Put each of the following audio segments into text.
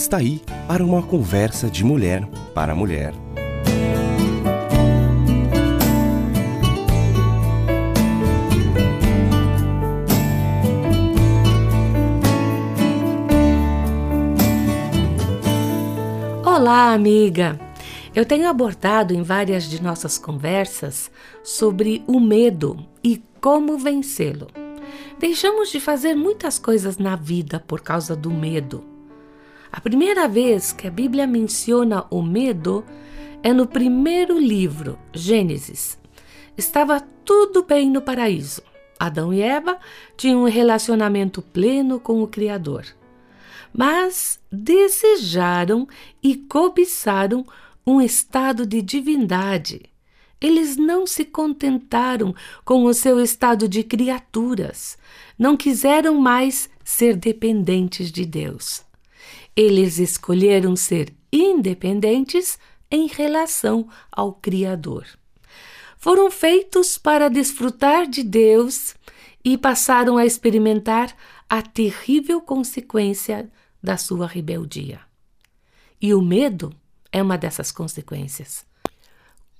Está aí para uma conversa de mulher para mulher. Olá, amiga! Eu tenho abordado em várias de nossas conversas sobre o medo e como vencê-lo. Deixamos de fazer muitas coisas na vida por causa do medo. A primeira vez que a Bíblia menciona o medo é no primeiro livro, Gênesis. Estava tudo bem no paraíso. Adão e Eva tinham um relacionamento pleno com o Criador. Mas desejaram e cobiçaram um estado de divindade. Eles não se contentaram com o seu estado de criaturas, não quiseram mais ser dependentes de Deus. Eles escolheram ser independentes em relação ao Criador. Foram feitos para desfrutar de Deus e passaram a experimentar a terrível consequência da sua rebeldia. E o medo é uma dessas consequências.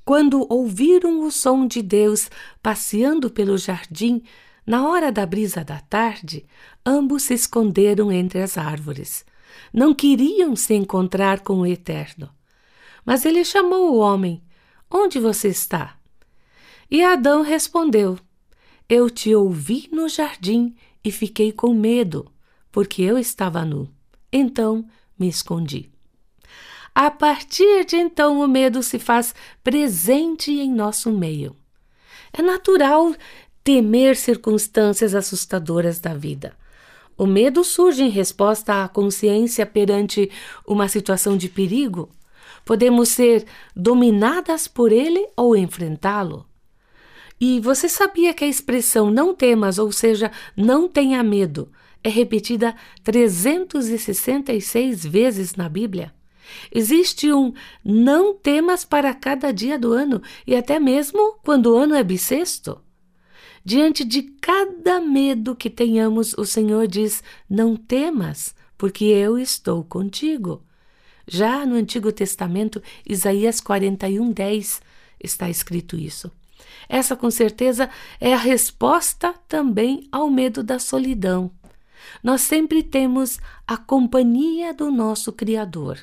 Quando ouviram o som de Deus passeando pelo jardim, na hora da brisa da tarde, ambos se esconderam entre as árvores. Não queriam se encontrar com o Eterno. Mas ele chamou o homem: Onde você está? E Adão respondeu: Eu te ouvi no jardim e fiquei com medo, porque eu estava nu. Então me escondi. A partir de então, o medo se faz presente em nosso meio. É natural temer circunstâncias assustadoras da vida. O medo surge em resposta à consciência perante uma situação de perigo. Podemos ser dominadas por ele ou enfrentá-lo. E você sabia que a expressão não temas, ou seja, não tenha medo, é repetida 366 vezes na Bíblia? Existe um não temas para cada dia do ano e até mesmo quando o ano é bissexto. Diante de cada medo que tenhamos, o Senhor diz: Não temas, porque eu estou contigo. Já no Antigo Testamento, Isaías 41, 10, está escrito isso. Essa, com certeza, é a resposta também ao medo da solidão. Nós sempre temos a companhia do nosso Criador.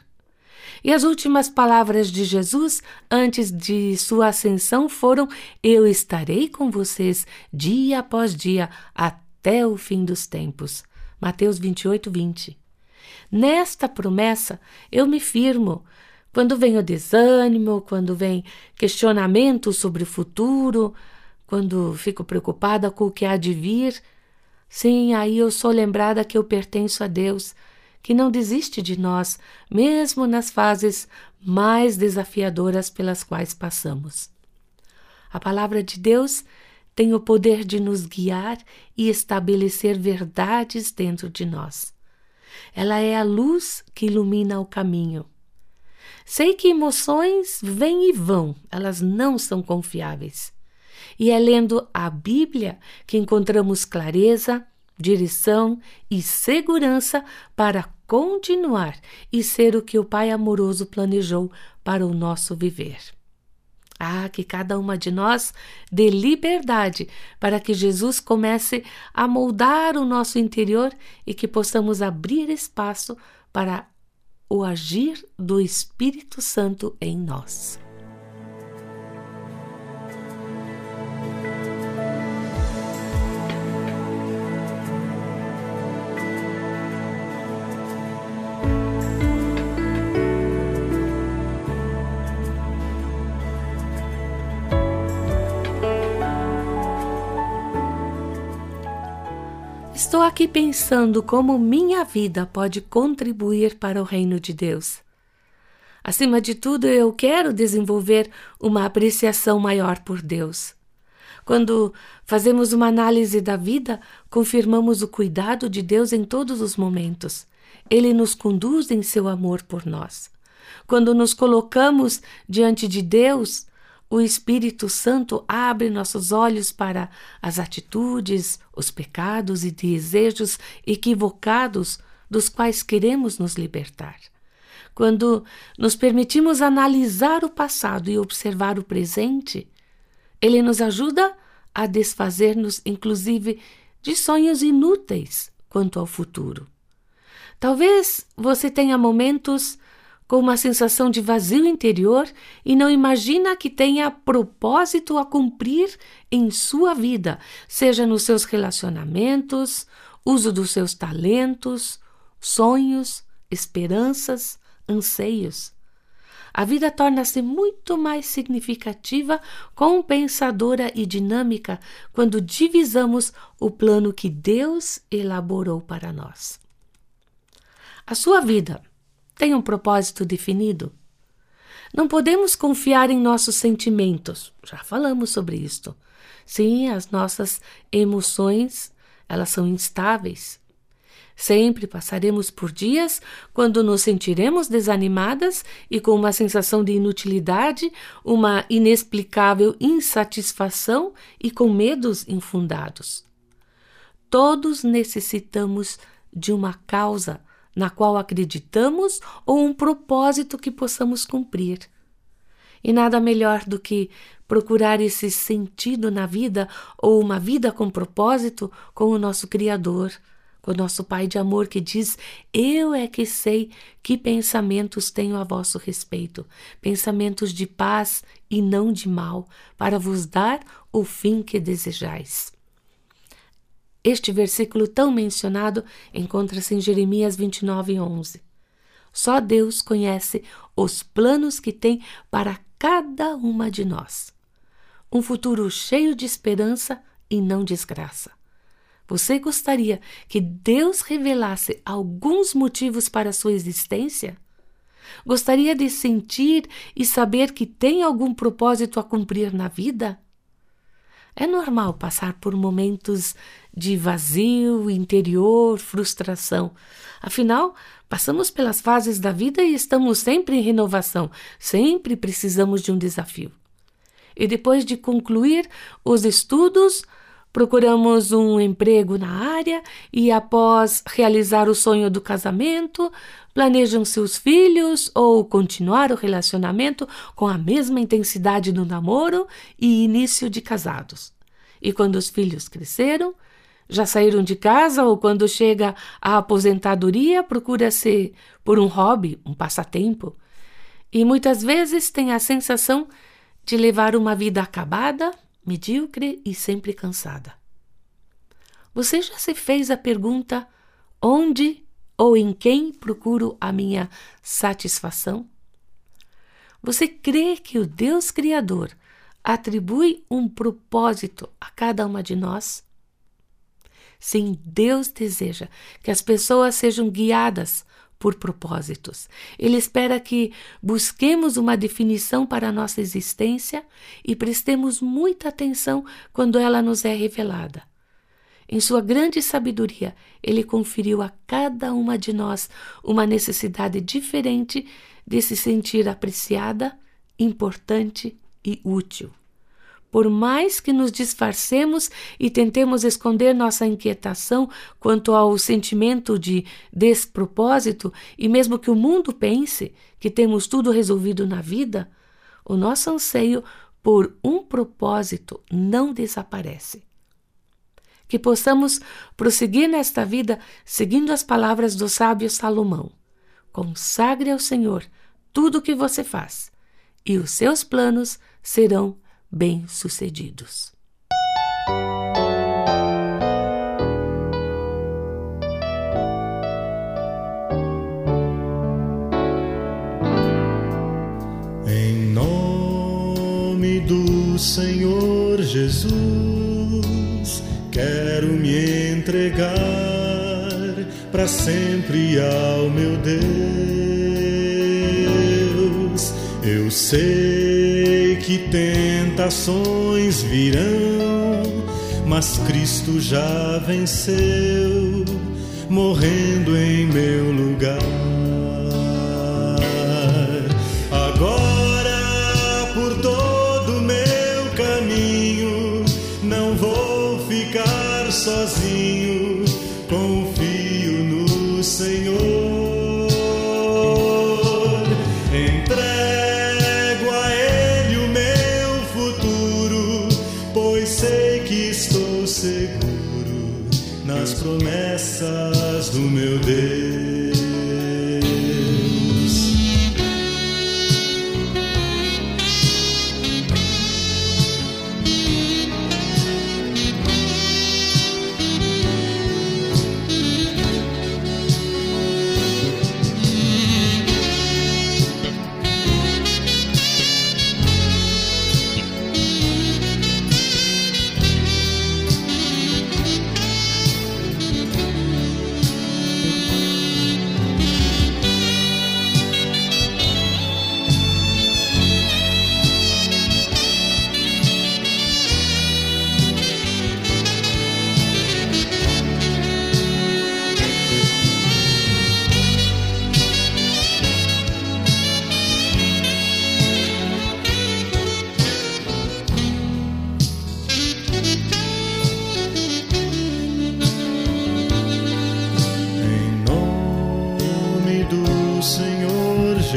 E as últimas palavras de Jesus antes de sua ascensão foram: Eu estarei com vocês dia após dia até o fim dos tempos. Mateus 28, 20. Nesta promessa eu me firmo. Quando vem o desânimo, quando vem questionamento sobre o futuro, quando fico preocupada com o que há de vir, sim, aí eu sou lembrada que eu pertenço a Deus que não desiste de nós, mesmo nas fases mais desafiadoras pelas quais passamos. A palavra de Deus tem o poder de nos guiar e estabelecer verdades dentro de nós. Ela é a luz que ilumina o caminho. Sei que emoções vêm e vão, elas não são confiáveis. E é lendo a Bíblia que encontramos clareza, direção e segurança para continuar e ser o que o Pai amoroso planejou para o nosso viver. Ah, que cada uma de nós dê liberdade para que Jesus comece a moldar o nosso interior e que possamos abrir espaço para o agir do Espírito Santo em nós. Aqui pensando como minha vida pode contribuir para o reino de Deus. Acima de tudo, eu quero desenvolver uma apreciação maior por Deus. Quando fazemos uma análise da vida, confirmamos o cuidado de Deus em todos os momentos. Ele nos conduz em seu amor por nós. Quando nos colocamos diante de Deus, o Espírito Santo abre nossos olhos para as atitudes, os pecados e desejos equivocados dos quais queremos nos libertar. Quando nos permitimos analisar o passado e observar o presente, ele nos ajuda a desfazer-nos, inclusive, de sonhos inúteis quanto ao futuro. Talvez você tenha momentos com uma sensação de vazio interior e não imagina que tenha propósito a cumprir em sua vida, seja nos seus relacionamentos, uso dos seus talentos, sonhos, esperanças, anseios. A vida torna-se muito mais significativa, compensadora e dinâmica quando divisamos o plano que Deus elaborou para nós. A sua vida tem um propósito definido? Não podemos confiar em nossos sentimentos. Já falamos sobre isto. Sim, as nossas emoções, elas são instáveis. Sempre passaremos por dias quando nos sentiremos desanimadas e com uma sensação de inutilidade, uma inexplicável insatisfação e com medos infundados. Todos necessitamos de uma causa na qual acreditamos ou um propósito que possamos cumprir. E nada melhor do que procurar esse sentido na vida ou uma vida com propósito com o nosso Criador, com o nosso Pai de amor que diz: Eu é que sei que pensamentos tenho a vosso respeito, pensamentos de paz e não de mal, para vos dar o fim que desejais. Este versículo tão mencionado encontra-se em Jeremias 29, 11. Só Deus conhece os planos que tem para cada uma de nós. Um futuro cheio de esperança e não desgraça. Você gostaria que Deus revelasse alguns motivos para a sua existência? Gostaria de sentir e saber que tem algum propósito a cumprir na vida? É normal passar por momentos de vazio interior, frustração. Afinal, passamos pelas fases da vida e estamos sempre em renovação, sempre precisamos de um desafio. E depois de concluir os estudos, procuramos um emprego na área e, após realizar o sonho do casamento, planejam-se os filhos ou continuar o relacionamento com a mesma intensidade do namoro e início de casados. E quando os filhos cresceram, já saíram de casa ou quando chega a aposentadoria, procura-se por um hobby, um passatempo. E muitas vezes tem a sensação de levar uma vida acabada, medíocre e sempre cansada. Você já se fez a pergunta: onde ou em quem procuro a minha satisfação? Você crê que o Deus Criador atribui um propósito a cada uma de nós? Sim, Deus deseja que as pessoas sejam guiadas por propósitos. Ele espera que busquemos uma definição para a nossa existência e prestemos muita atenção quando ela nos é revelada. Em sua grande sabedoria, ele conferiu a cada uma de nós uma necessidade diferente de se sentir apreciada, importante e útil. Por mais que nos disfarcemos e tentemos esconder nossa inquietação quanto ao sentimento de despropósito, e mesmo que o mundo pense que temos tudo resolvido na vida, o nosso anseio por um propósito não desaparece. Que possamos prosseguir nesta vida seguindo as palavras do sábio Salomão. Consagre ao Senhor tudo o que você faz, e os seus planos serão bem-sucedidos. Em nome do Senhor Jesus, quero me entregar para sempre ao meu Deus. Eu sei que tentações virão, mas Cristo já venceu, morrendo em meu lugar. Agora, por todo meu caminho, não vou ficar sozinho, confio no Senhor. Promessas do meu Deus.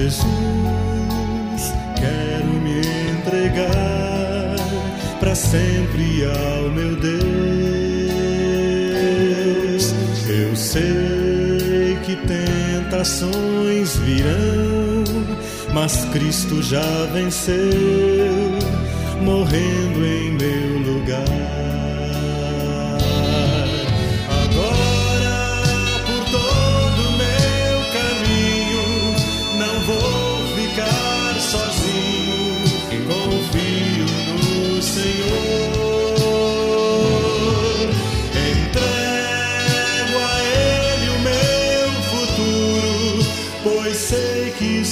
Jesus, quero me entregar para sempre ao meu Deus. Eu sei que tentações virão, mas Cristo já venceu, morrendo em meu lugar.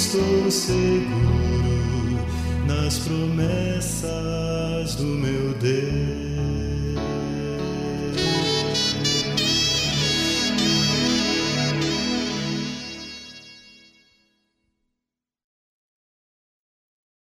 Estou seguro nas promessas do meu Deus.